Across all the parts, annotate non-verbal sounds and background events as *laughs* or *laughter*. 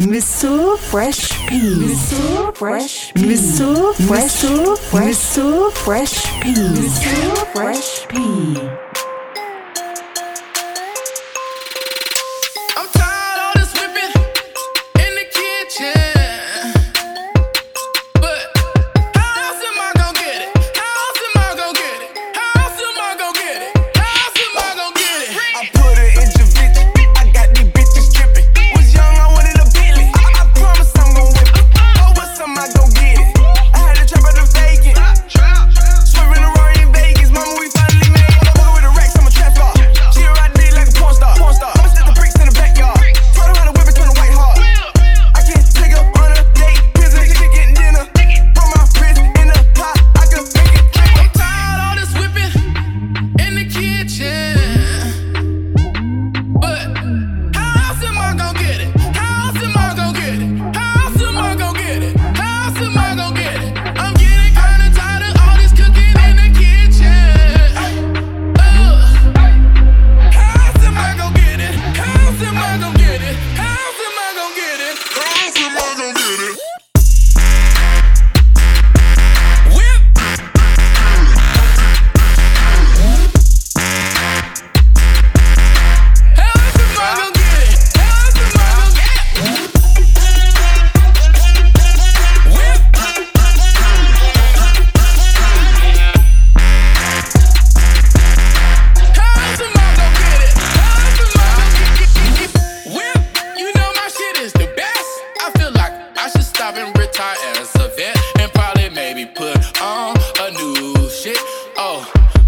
Mr. Fresh P. Mr. Fresh P. Mr. Fresh. Mr. Fresh. Mr. Fresh P.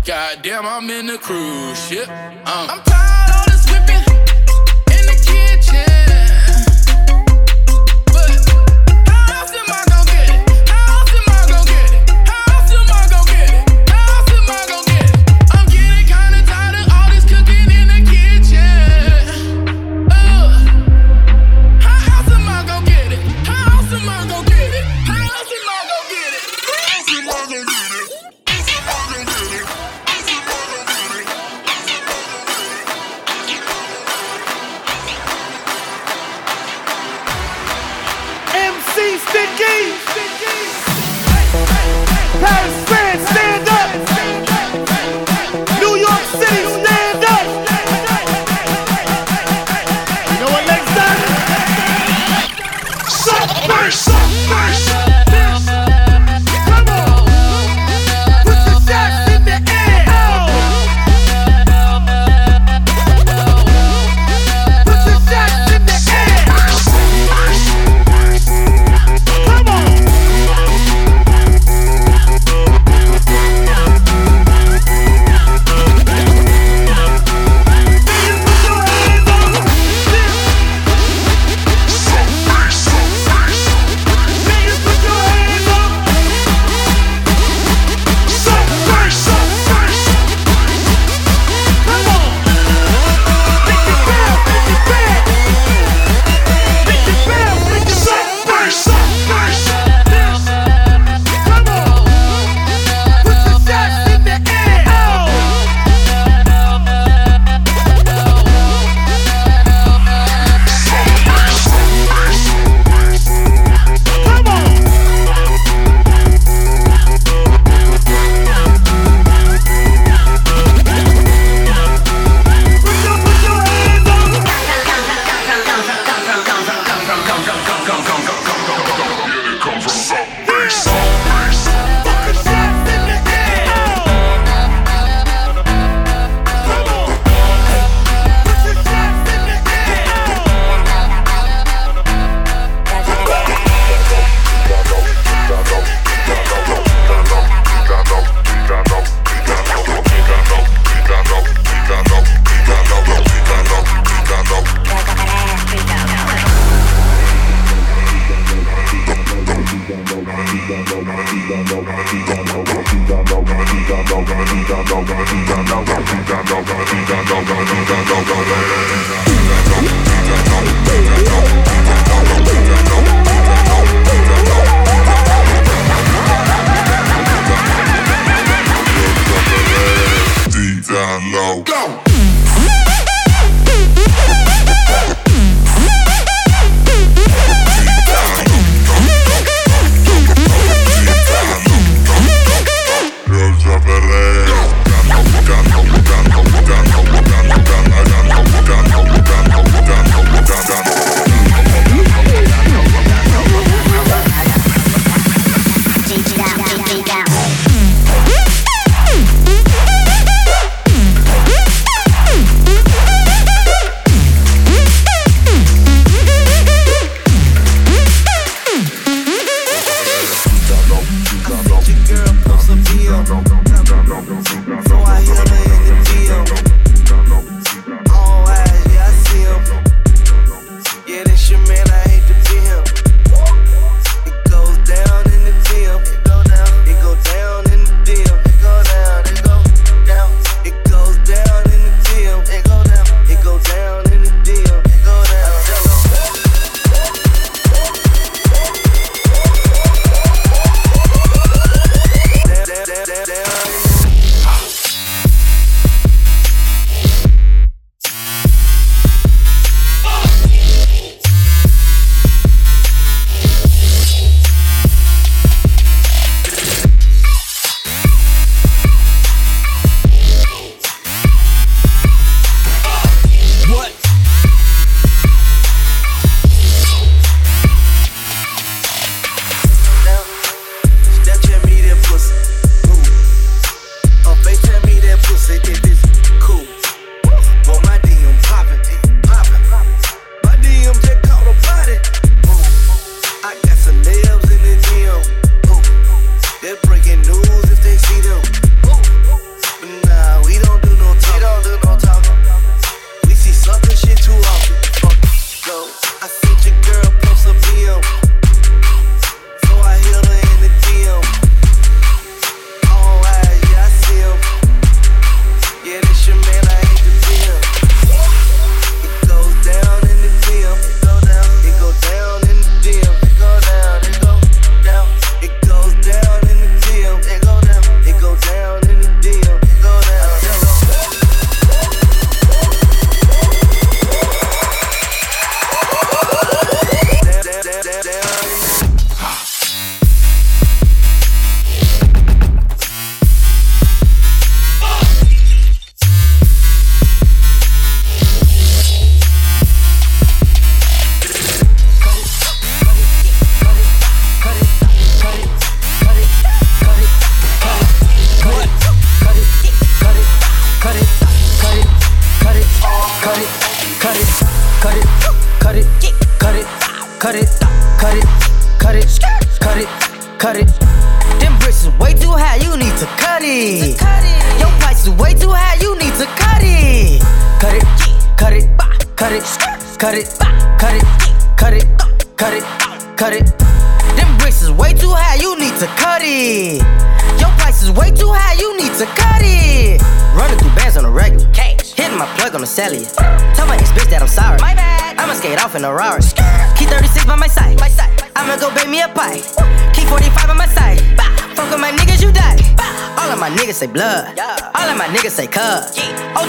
Goddamn, I'm in a cruise ship. Um, I'm tired.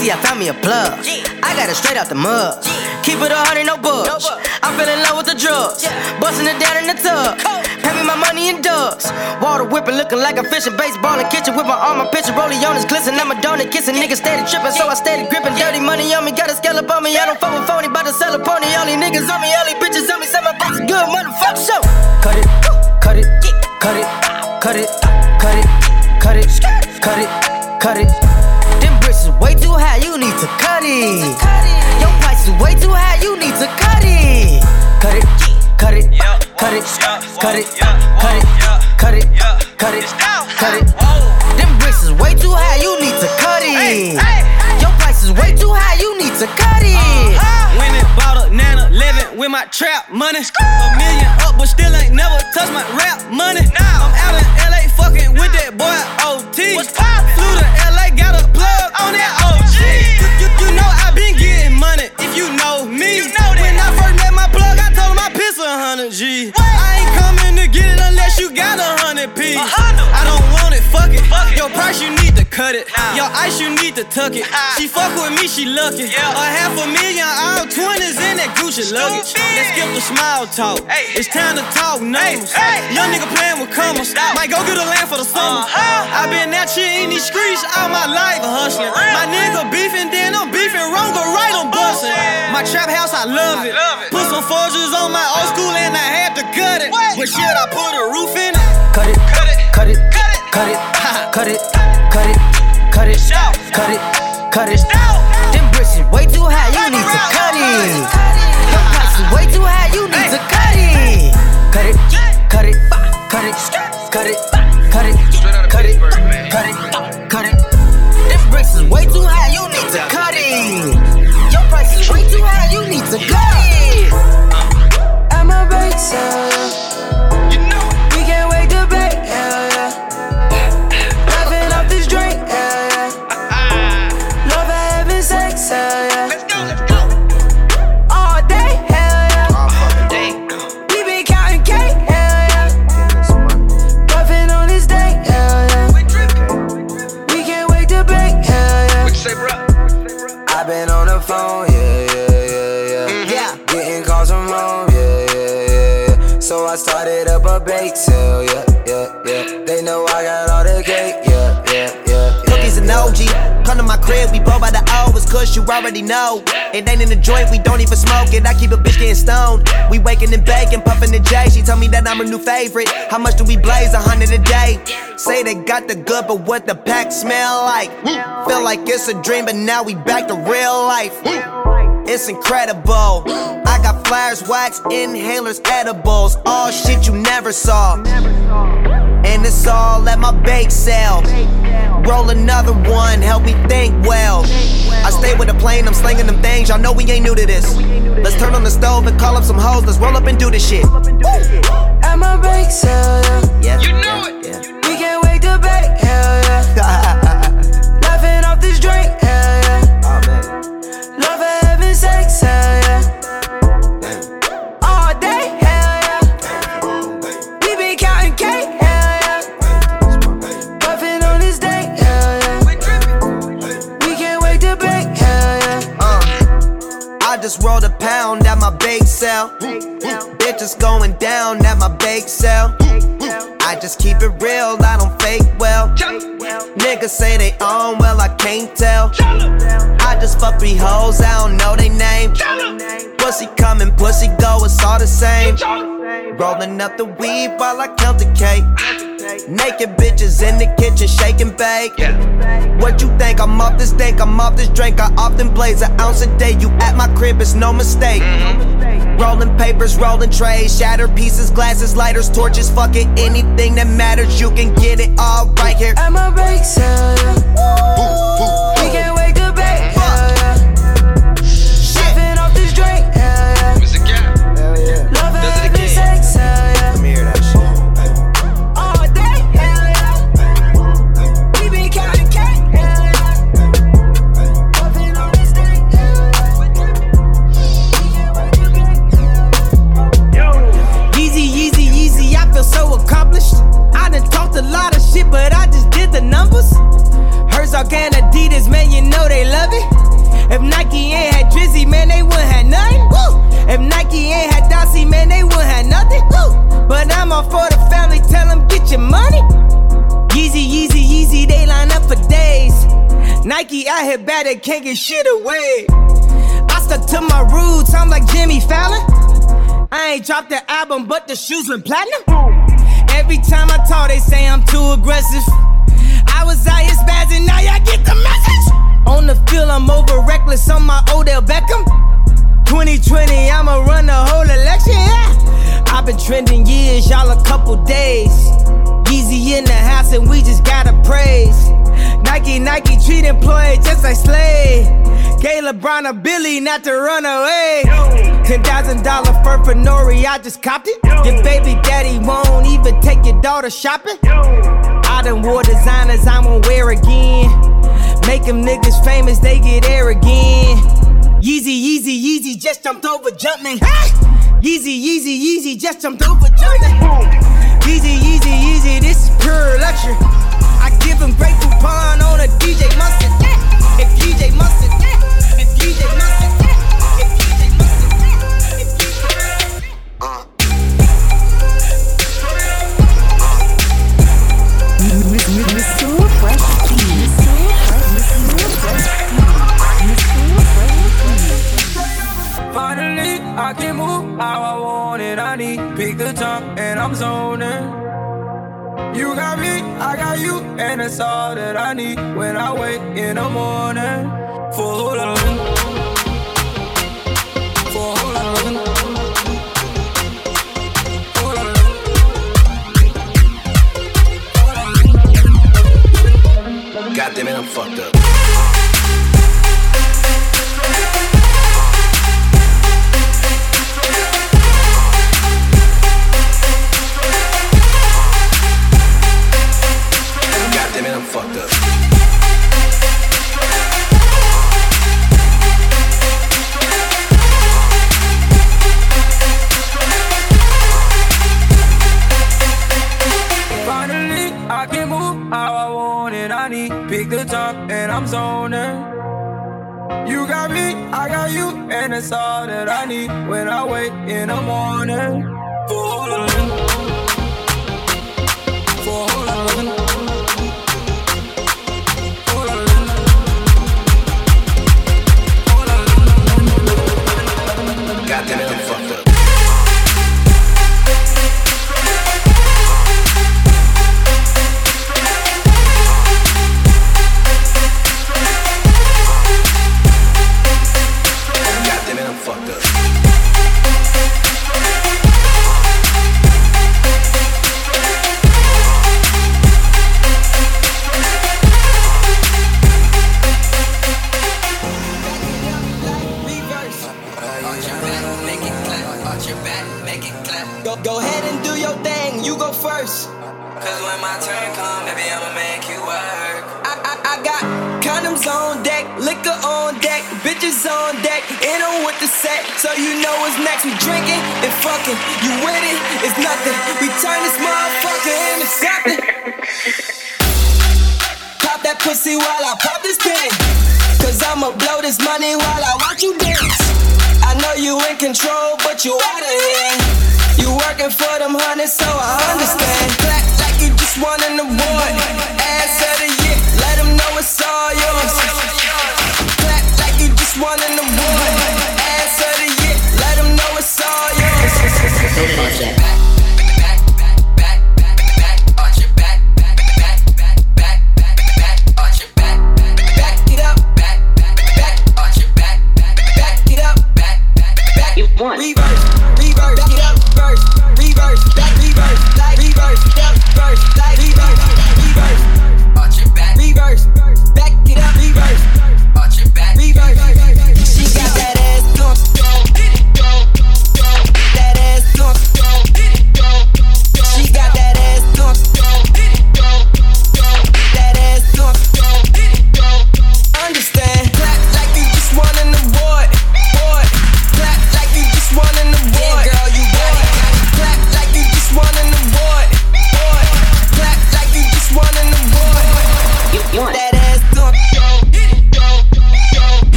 OT, I found me a plug. I got it straight out the mud. Keep it a hundred, no bugs. I fell in love with the drugs. Busting it down in the tub. Pay me my money in dubs. Water whipping, looking like I'm fishing. Baseball in kitchen with my arm, my picture. Rolling on his glisten. I'm a donut kissing. Niggas steady tripping, so I steady gripping. Dirty money on me, got a scallop on me. I don't fuck with phony, bout to sell a pony. All these niggas on me, all these bitches on me. Say my box good, motherfucker. So cut it, cut it, cut it, cut it, cut it, cut it, cut it, cut it. Them bricks it. Your price is way too high, you need to cut it. Cut it, cut it, cut it, cut it, cut it, cut it, cut it, cut it. Them bricks is way too high, you need to cut it. Your price is way too high, you need to cut it. Uh-huh. Went and bought a nana, living with my trap money. Tuck it. She fuck with me, she lucky. A half a million, all 20s in that Gucci luggage. Let's skip the small talk. It's time to talk numbers. Young nigga playing with commas. Might go get a land for the summer. Uh-huh. i been out here in these streets all my life hustling. My nigga beefing, then I'm beefing wrong, go right, I'm oh, busting. My trap house, I love it. Put some Forgis on my old school and I had to cut it. But shit, I put a roof in it. Cut it, cut it, cut it, cut it, cut it, cut it, cut it, cut it, cut it. Them bricks is way too high, you need to cut it. Your price is way too high, you need to cut it. Cut it, cut it, cut it, cut it, cut it, cut it, cut it, cut it. Them bricks is way too high, you need to cut it. Your price is way too high, you need to cut it. I'm a break, So I started up a bake sale, yeah, yeah, yeah. They know I got all the cake, yeah, yeah, yeah. Cookies and OG. Come to my crib, we blow by the hours, cause you already know. It ain't in the joint, we don't even smoke it. I keep a bitch getting stoned. We waking and baking, puffing the J. She told me that I'm a new favorite. How much do we blaze? A hundred a day. Say they got the good, but what the pack smell like? Feel like it's a dream, but now we back to real life. It's incredible. I got flyers, wax, inhalers, edibles, all shit you never saw. And it's all at my bake sale. Roll another one, help me think well. I stay with a plane, I'm slinging them things. Y'all know we ain't new to this. Let's turn on the stove and call up some hoes. Let's roll up and do this shit. I'm a break, so yeah. Yeah. You know it. Yeah. We can't wait to break, hell yeah. *laughs* Laughing off this drink, just rolled a pound at my bake sale. Bitches going down at my bake sale. I just keep it real, I don't fake well. Niggas say they own, well, I can't tell. I just fuck three hoes, I don't know they name. Pussy coming, pussy go, it's all the same. Rolling up the weed while I count the cake. Naked bitches in the kitchen, shaking bake. What you think? I'm off this dank, I'm off this drink. I often blaze an ounce a day. You at my crib, it's no mistake. Rolling papers, rolling trays, shattered pieces, glasses, lighters, torches, fuck it, anything that matters, you can get it all right here. My bake sale, shoes went platinum. A Billy, not to run away. Ten thousand dollar fur for Nori, I just copped it. Your baby daddy won't even take your daughter shopping. I done wore designers I won't wear again. Make them niggas famous, they get air again. Yeezy, Yeezy, Yeezy, just jumped over jumping. Yeezy, Yeezy, Yeezy, just jumped over jumping. Yeezy, Yeezy, Yeezy, this is pure luxury. I give him great coupon on a DJ Mustard. If DJ Mustard, I'm zoning. You got me, I got you, and it's all that I need when I wake in the morning. Loving, for loving. God damn it, I'm fucked up. And it's all that I need when I wake in the morning. Bitches on deck, and I'm with the set, so you know what's next. We drinking and fucking, you with it, it's nothing. We turn this motherfucker into something. Pop that pussy while I pop this pin. Cause I'ma blow this money while I watch you dance. I know you in control, but you out of here. You working for them hundreds, so I understand. Clap like you just won an award. Ass of the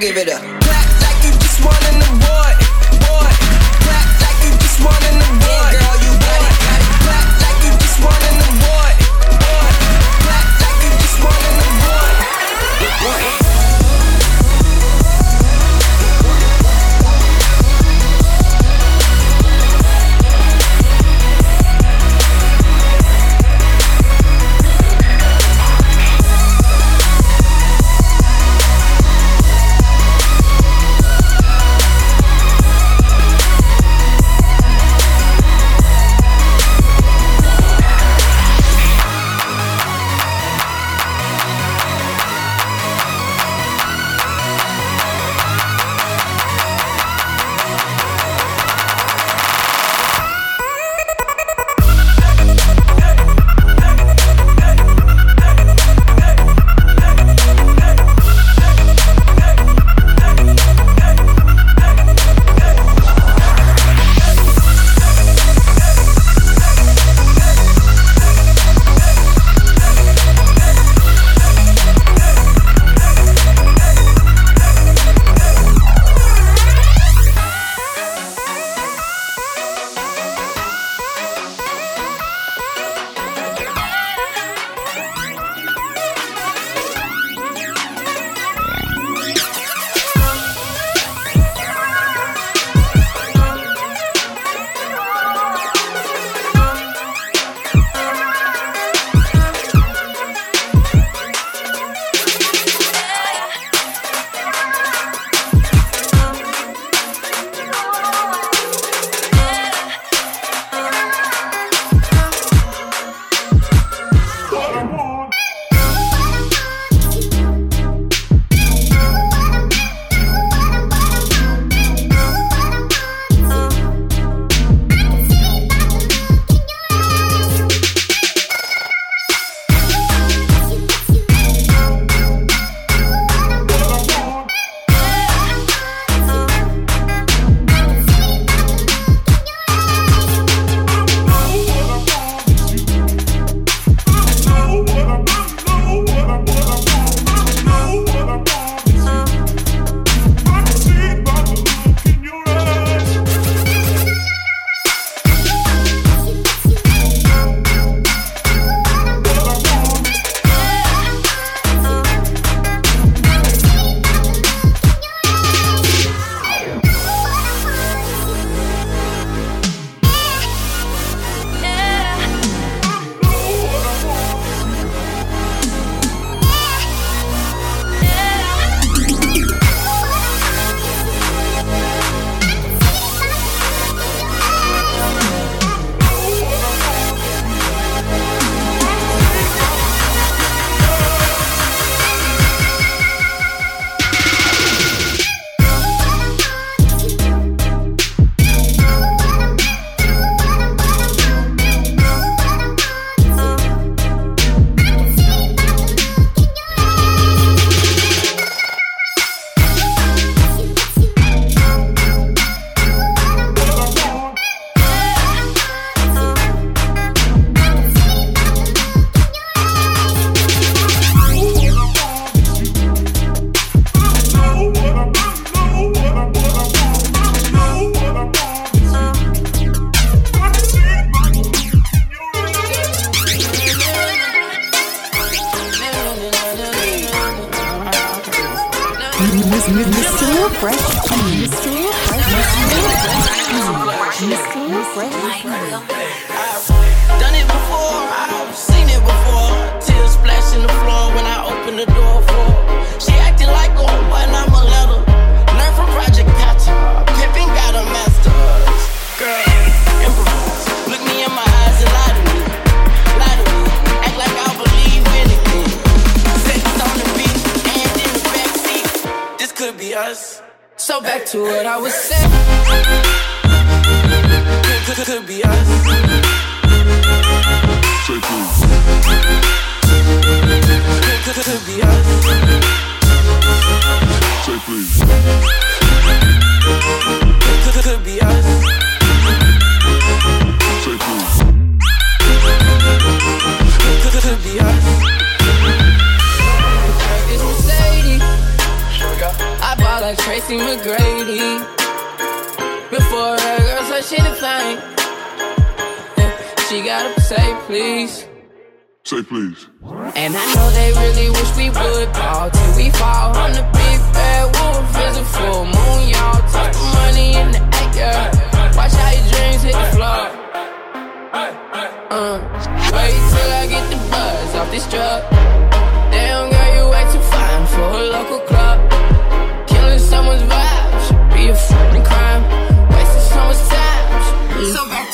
give it up.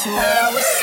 to I was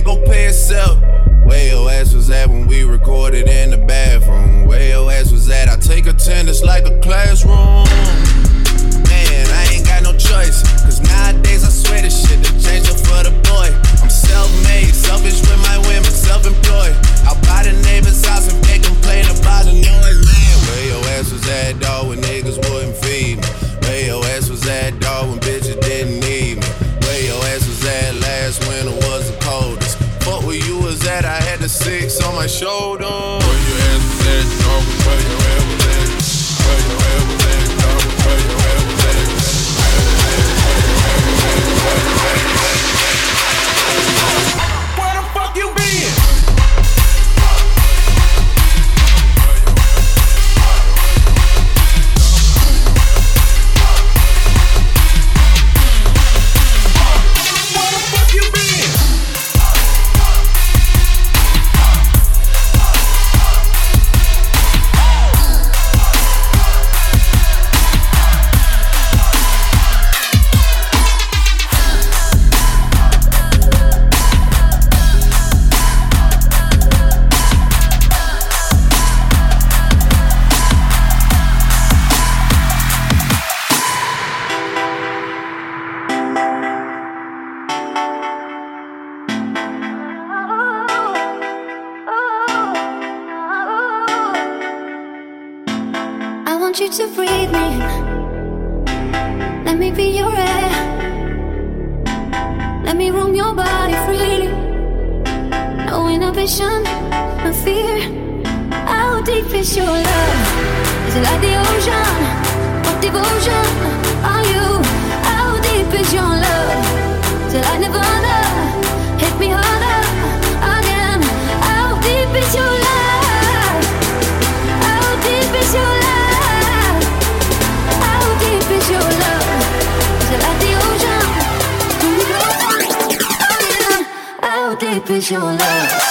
ain't gon' pay itself. Where your ass was at when we recorded in the bathroom? Where your ass was at? I take attendance like a classroom. Man, I ain't got no choice. Cause nowadays I swear this shit to change up for the boy. I'm self made, selfish with my women, self employed. I'll buy the neighbor's house if they complain about the noise, man. Where your ass was at, dog? on my shoulder. ambition, my fear. How deep is your love? Is it like the ocean? of devotion are you? How deep is your love? Till I never know. Hit me harder again. How deep is your love? How deep is your love? How deep is your love? Is it like the ocean? How deep is your love?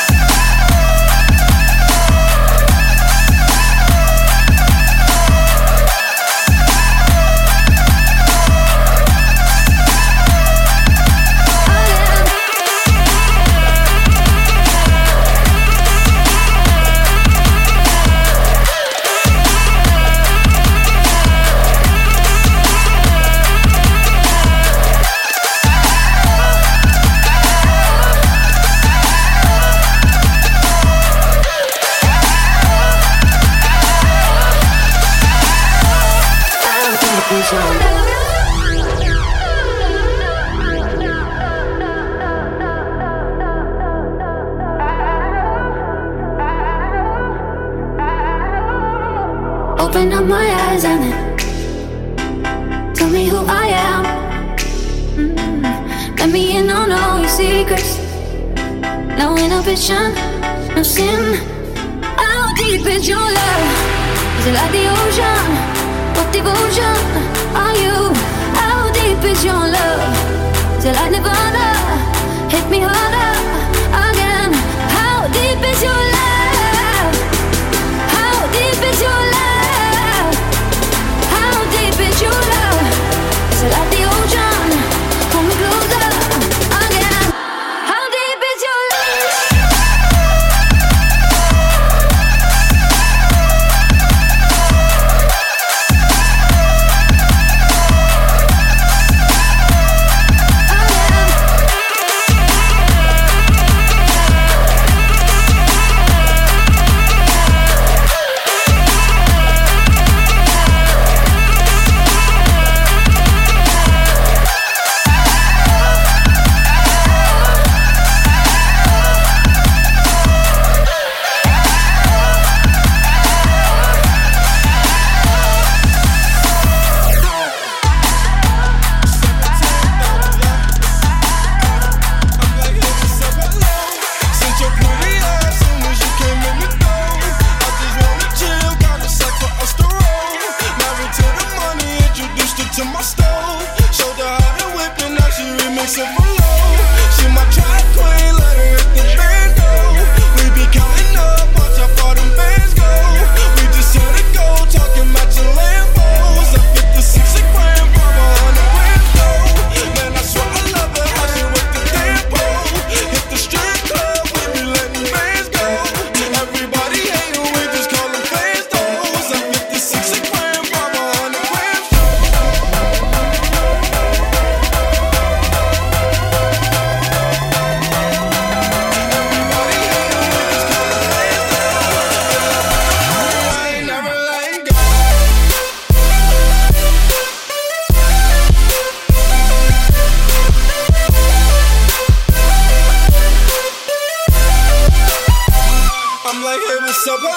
What's up, hello?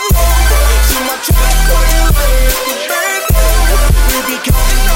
My the. We be counting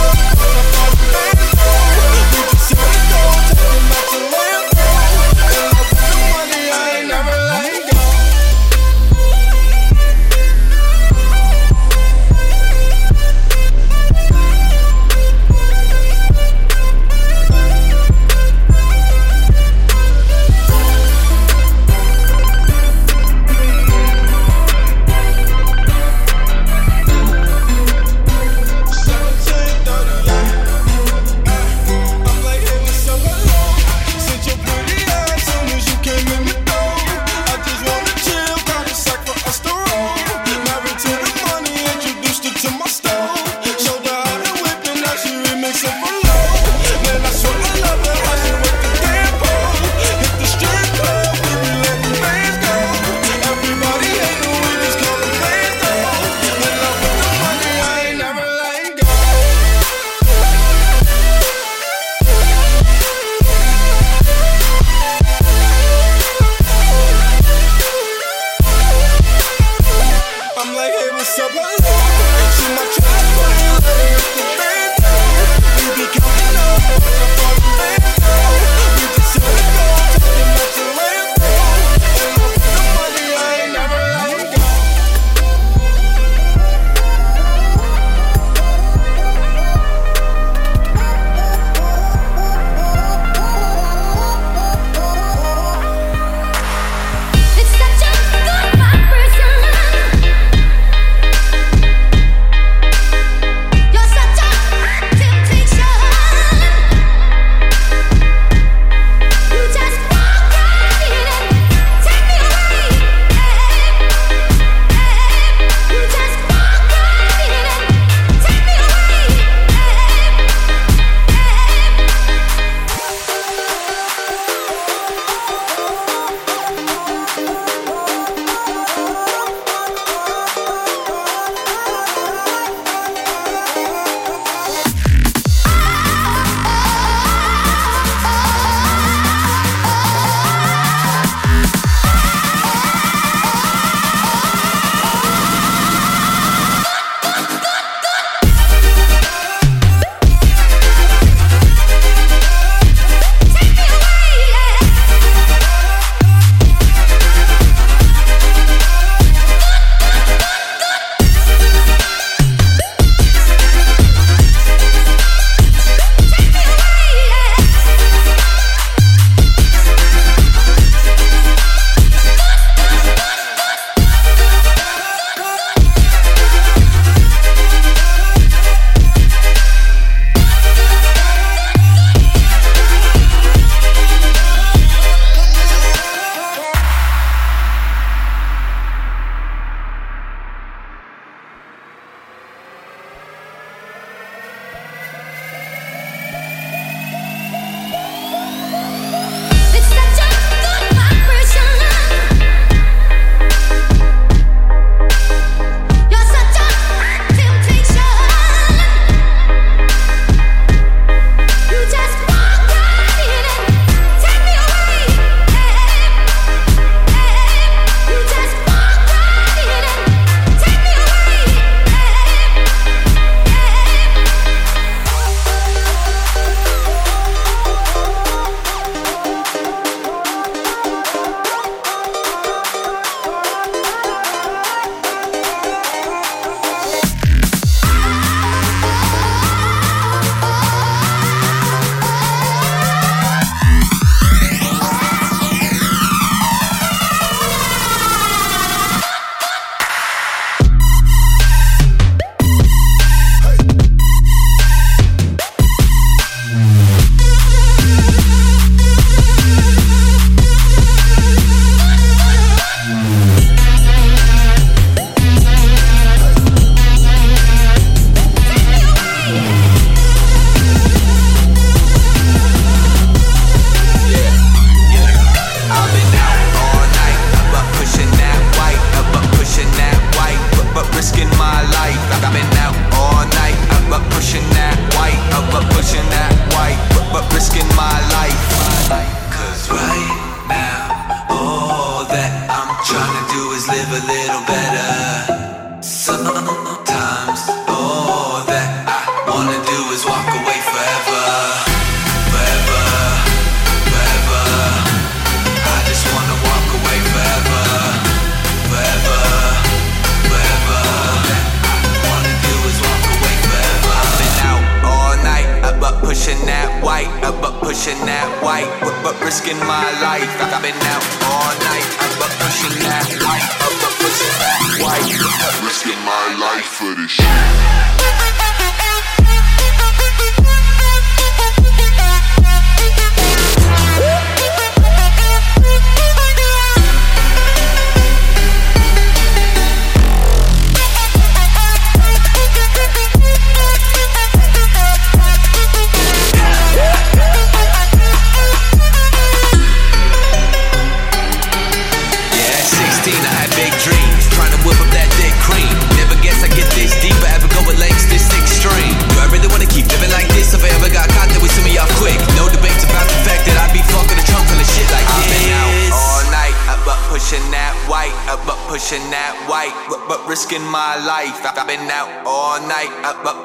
Yeah.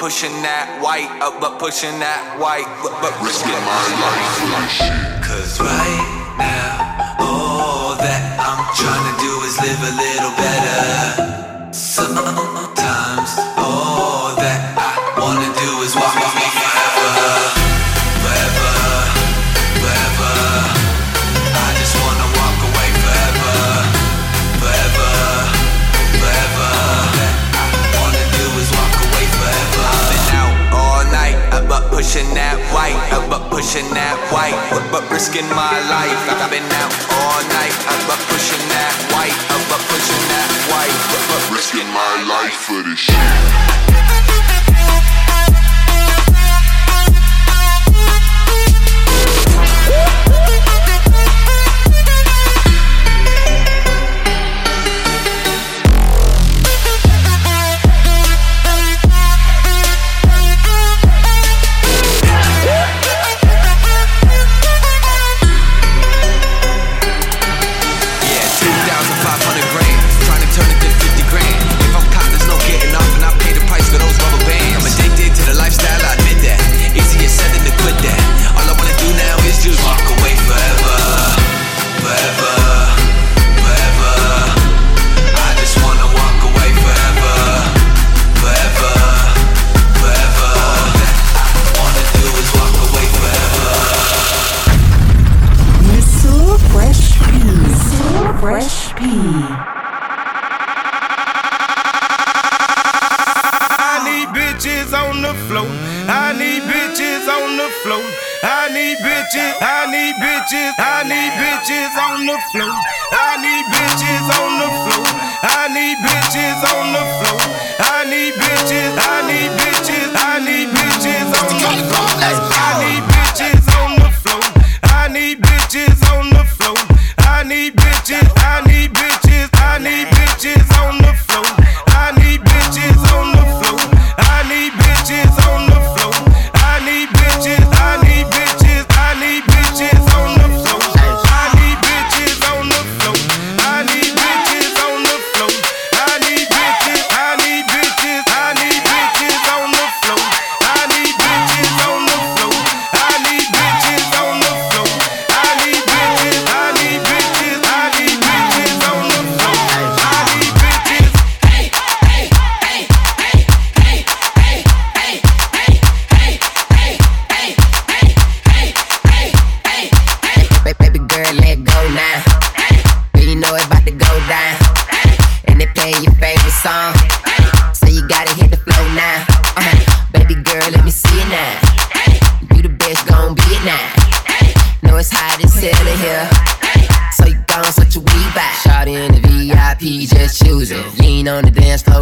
pushing that white, up but pushing that white, but, but risking my life. Cause right now, all that I'm trying to do is live a little better. pushing that white, I've been pushing that white, but risking my life. I've been out all night, I've been pushing that white, I've been pushing that white, but risking my life for this shit.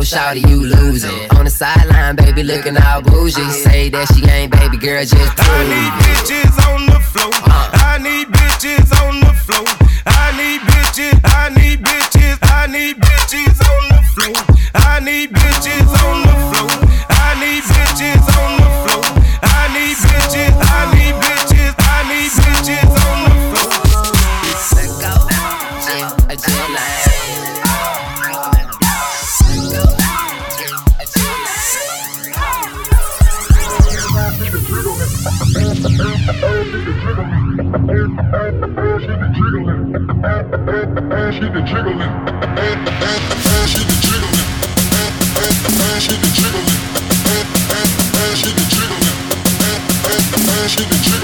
shawty, you losing. On the sideline, baby, looking all bougie. Say that she ain't baby girl, just prove I need bitches on the floor. Uh. I need bitches on the floor. I need bitches. I need bitches. I need bitches on the floor. I need bitches on the floor. I need bitches on the floor. I need bitches. I need bitches. I need bitches. She can jiggle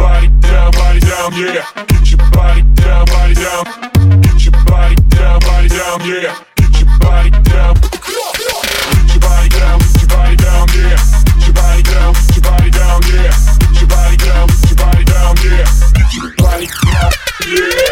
body down, body down, yeah. Get your body down, body down. Get your body down, body down, yeah. Get your body down. Body down, yeah. Get your body down, get your body down, yeah. Get your body down, get your body down, yeah. Get your body down, yeah.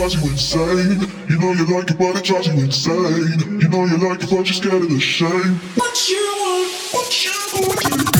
drives you insane. You know you like it, but it drives you insane. You know you like it, but you're scared of the shame. What you want? What you want?